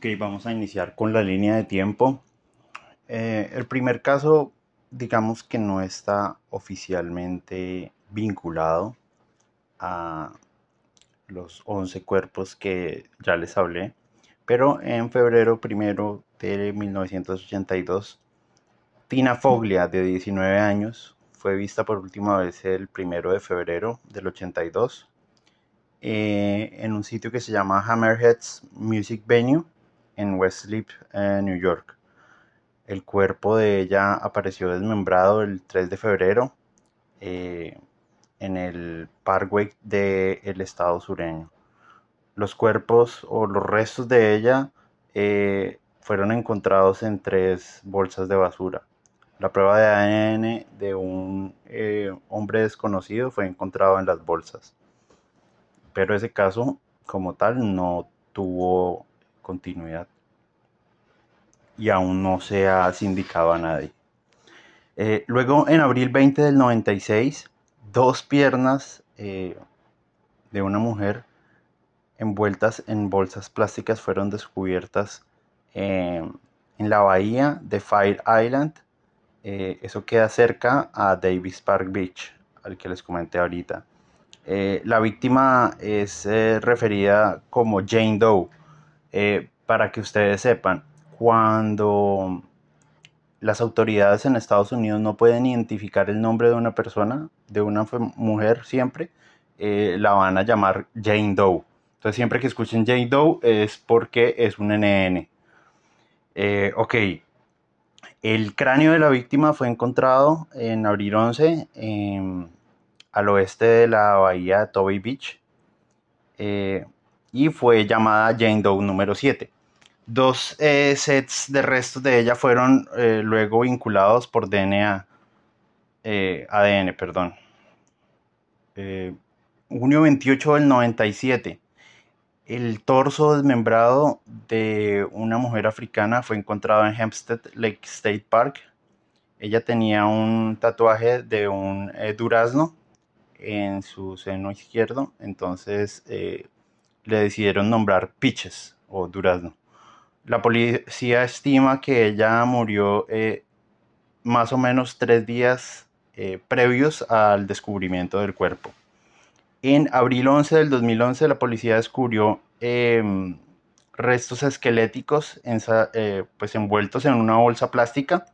Ok, vamos a iniciar con la línea de tiempo. Eh, el primer caso, digamos que no está oficialmente vinculado a los 11 cuerpos que ya les hablé, pero en febrero primero de 1982, Tina Foglia, de 19 años, fue vista por última vez el primero de febrero del 82 eh, en un sitio que se llama Hammerheads Music Venue en West eh, New York. El cuerpo de ella apareció desmembrado el 3 de febrero eh, en el Parkway del estado sureño. Los cuerpos o los restos de ella fueron encontrados en tres bolsas de basura. La prueba de ADN de un hombre desconocido fue encontrado en las bolsas pero ese caso como tal no tuvo continuidad y aún no se ha sindicado a nadie. Eh, luego, en abril 20 del 96, dos piernas eh, de una mujer envueltas en bolsas plásticas fueron descubiertas eh, en la bahía de Fire Island. eso queda cerca a Davis Park Beach, al que les comenté ahorita. Eh, la víctima es eh, referida como Jane Doe. Eh, para que ustedes sepan, cuando las autoridades en Estados Unidos no pueden identificar el nombre de una persona, de una mujer siempre, la van a llamar Jane Doe. Entonces siempre que escuchen Jane Doe es porque es un NN. ok, el cráneo de la víctima fue encontrado en abril 11 al oeste de la bahía de Toby Beach eh, y fue llamada Jane Doe número 7. Dos eh, sets de restos de ella fueron eh, luego vinculados por DNA, ADN, perdón. junio 28 del 97. El torso desmembrado de una mujer africana fue encontrado en Hempstead Lake State Park. Ella tenía un tatuaje de un durazno en su seno izquierdo, entonces eh, le decidieron nombrar Pitches o Durazno. La policía estima que ella murió eh, más o menos tres días eh, previos al descubrimiento del cuerpo. En abril 11 del 2011 la policía descubrió em, restos esqueléticos pues envueltos en una bolsa plástica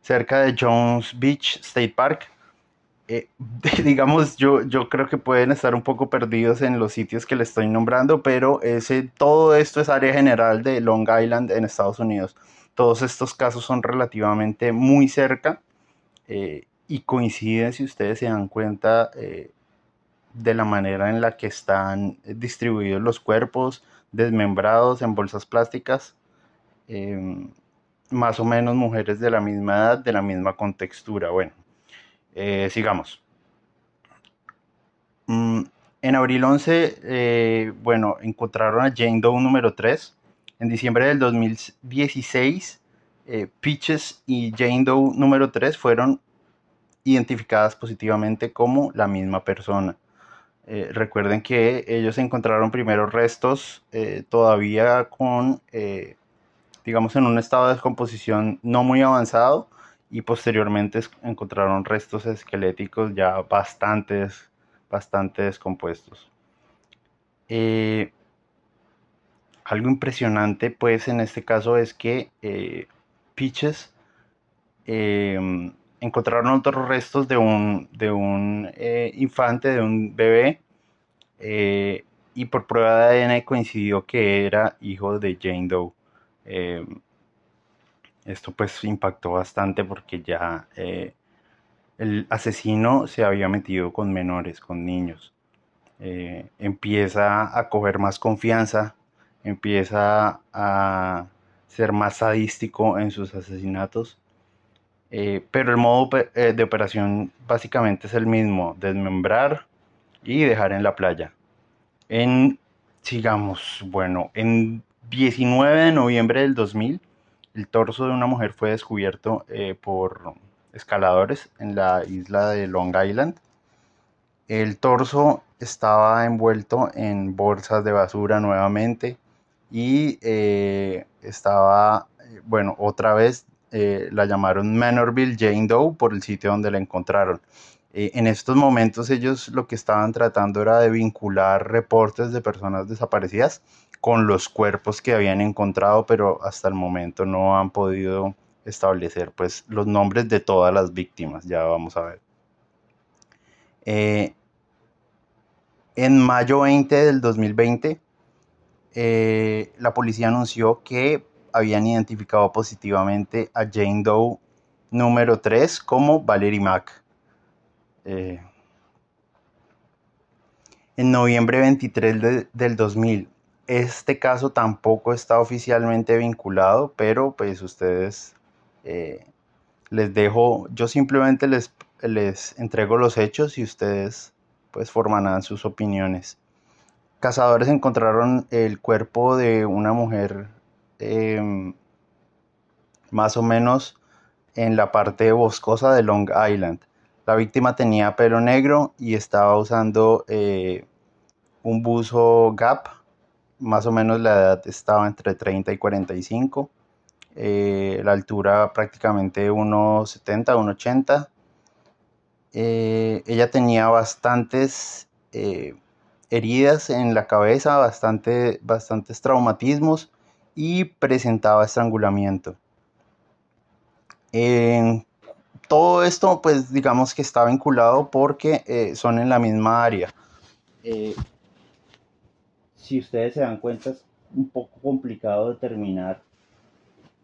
cerca de Jones Beach State Park eh, digamos, yo, yo creo que pueden estar un poco perdidos en los sitios que les estoy nombrando, pero ese, todo esto es área general de Long Island en Estados Unidos. Todos estos casos son relativamente muy cerca eh, y coinciden, si ustedes se dan cuenta, eh, de la manera en la que están distribuidos los cuerpos, desmembrados en bolsas plásticas. más o menos mujeres de la misma edad, de la misma contextura. Bueno, eh, sigamos. Mm, en abril 11, eh, bueno, encontraron a Jane Doe número 3. En diciembre del 2016, eh, Peaches y Jane Doe número 3 fueron identificadas positivamente como la misma persona. recuerden que ellos encontraron primero restos todavía con, digamos, en un estado de descomposición no muy avanzado y posteriormente encontraron restos esqueléticos ya bastantes, bastante descompuestos. Eh, algo impresionante pues en este caso es que eh, Peaches em, encontraron otros restos de un, de un eh, infante, de un bebé, y por prueba de ADN coincidió que era hijo de Jane Doe. Esto pues impactó bastante porque ya eh, el asesino se había metido con menores, con niños. Eh, empieza a coger más confianza, empieza a ser más sadístico en sus asesinatos. Eh, pero el modo de operación básicamente es el mismo, desmembrar y dejar en la playa. En, sigamos, bueno, en 19 de noviembre del 2000, el torso de una mujer fue descubierto eh, por escaladores en la isla de Long Island. El torso estaba envuelto en bolsas de basura nuevamente y estaba, bueno, otra vez la llamaron Manorville Jane Doe por el sitio donde la encontraron. en estos momentos ellos lo que estaban tratando era de vincular reportes de personas desaparecidas con los cuerpos que habían encontrado, pero hasta el momento no han podido establecer pues los nombres de todas las víctimas, ya vamos a ver. Eh, en mayo 20 del 2020, eh, la policía anunció que habían identificado positivamente a Jane Doe número 3 como Valerie Mack. Eh, en noviembre 23 del 2000, este caso tampoco está oficialmente vinculado, pero pues ustedes eh, les dejo, yo simplemente les, les entrego los hechos y ustedes pues formarán sus opiniones. Cazadores encontraron el cuerpo de una mujer em, más o menos en la parte boscosa de Long Island. La víctima tenía pelo negro y estaba usando eh, un buzo Gap más o menos la edad estaba entre 30 y 45, eh, la altura prácticamente 1,70, 1,80. Eh, ella tenía bastantes eh, heridas en la cabeza, bastante, bastantes traumatismos y presentaba estrangulamiento. todo esto, pues digamos que está vinculado porque son en la misma área si ustedes se dan cuenta, es un poco complicado determinar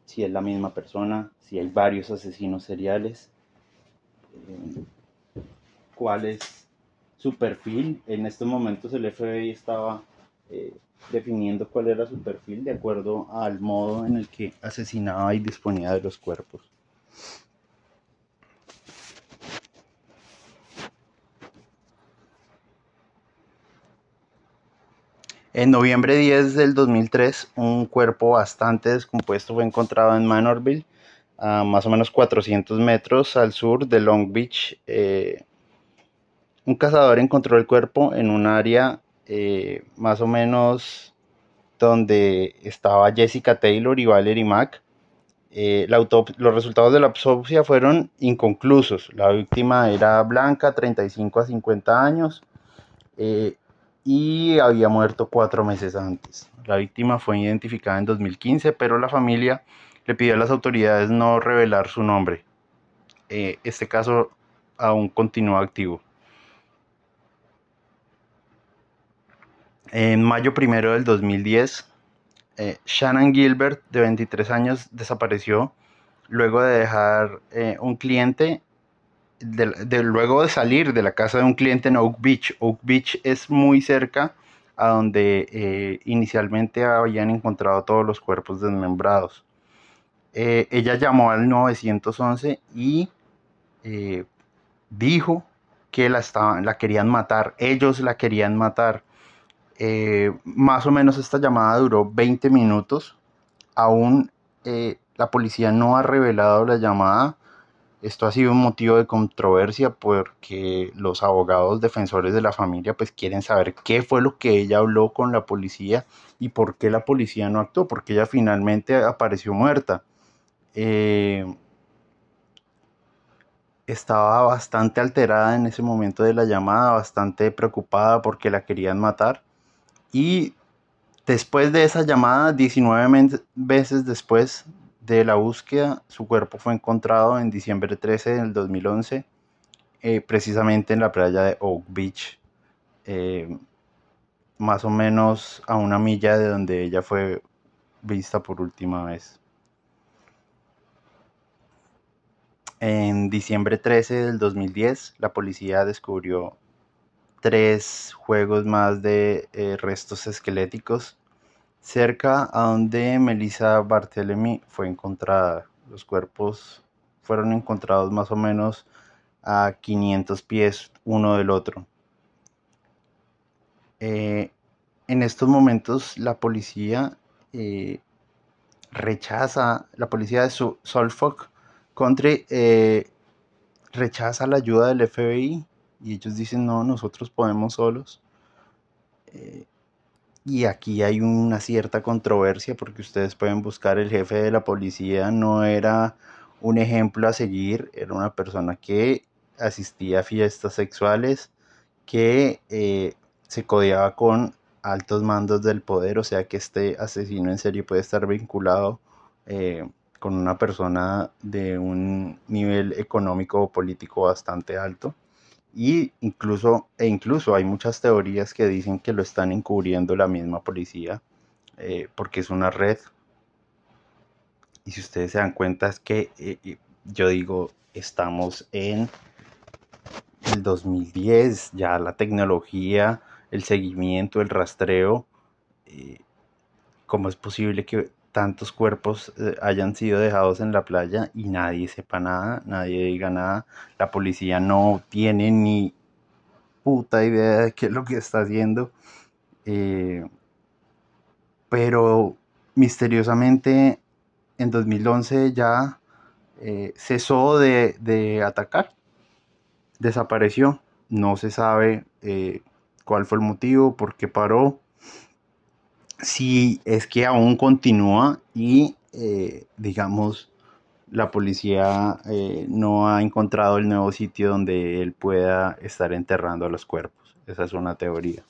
si es la misma persona, si hay varios asesinos seriales, eh, cuál es su perfil. En estos momentos el FBI estaba eh, definiendo cuál era su perfil de acuerdo al modo en el que asesinaba y disponía de los cuerpos. En noviembre 10 del 2003, un cuerpo bastante descompuesto fue encontrado en Manorville, a más o menos 400 metros al sur de Long Beach. Eh, un cazador encontró el cuerpo en un área eh, más o menos donde estaba Jessica Taylor y Valerie Mack. Eh, los resultados de la autopsia fueron inconclusos. La víctima era blanca, 35 a 50 años y había muerto cuatro meses antes. La víctima fue identificada en 2015, pero la familia le pidió a las autoridades no revelar su nombre. Eh, este caso aún continúa activo. En mayo primero del 2010, eh, Shannon Gilbert, de 23 años, desapareció luego de dejar eh, un cliente luego de salir de la casa de un cliente en Oak Beach. Oak Beach es muy cerca a donde eh, inicialmente habían encontrado todos los cuerpos desmembrados. Eh, ella llamó al 911 y eh, dijo que la, estaban, la querían matar, ellos la querían matar. más o menos esta llamada duró 20 minutos. Aún la policía no ha revelado la llamada esto ha sido un motivo de controversia porque los abogados defensores de la familia pues quieren saber qué fue lo que ella habló con la policía y por qué la policía no actuó, porque ella finalmente apareció muerta. Eh, estaba bastante alterada en ese momento de la llamada, bastante preocupada porque la querían matar. Y después de esa llamada, 19 veces después de la búsqueda, su cuerpo fue encontrado en diciembre 13 del 2011, eh, precisamente en la playa de Oak Beach, eh, más o menos a una milla de donde ella fue vista por última vez. En diciembre 13 del 2010, la policía descubrió tres juegos más de eh, restos esqueléticos cerca a donde Melissa Barthélemy fue encontrada. Los cuerpos fueron encontrados más o menos a 500 pies uno del otro. Eh, en estos momentos la policía eh, rechaza, la policía de Country eh, rechaza la ayuda del FBI y ellos dicen no, nosotros podemos solos y aquí hay una cierta controversia porque ustedes pueden buscar el jefe de la policía no era un ejemplo a seguir, era una persona que asistía a fiestas sexuales, que eh, se codeaba con altos mandos del poder, o sea que este asesino en serie puede estar vinculado eh, con una persona de un nivel económico o político bastante alto. Y incluso, e incluso hay muchas teorías que dicen que lo están encubriendo la misma policía eh, porque es una red. Y si ustedes se dan cuenta es que eh, yo digo, estamos en el 2010, ya la tecnología, el seguimiento, el rastreo, eh, ¿cómo es posible que tantos cuerpos eh, hayan sido dejados en la playa y nadie sepa nada, nadie diga nada? La policía no tiene ni puta idea de qué es lo que está haciendo. Eh, pero misteriosamente en 2011 ya cesó de atacar desapareció. No se sabe eh, cuál fue el motivo, por qué paró. Si es que aún continúa y, eh, digamos, la policía eh, no ha encontrado el nuevo sitio donde él pueda estar enterrando a los cuerpos. Esa es una teoría.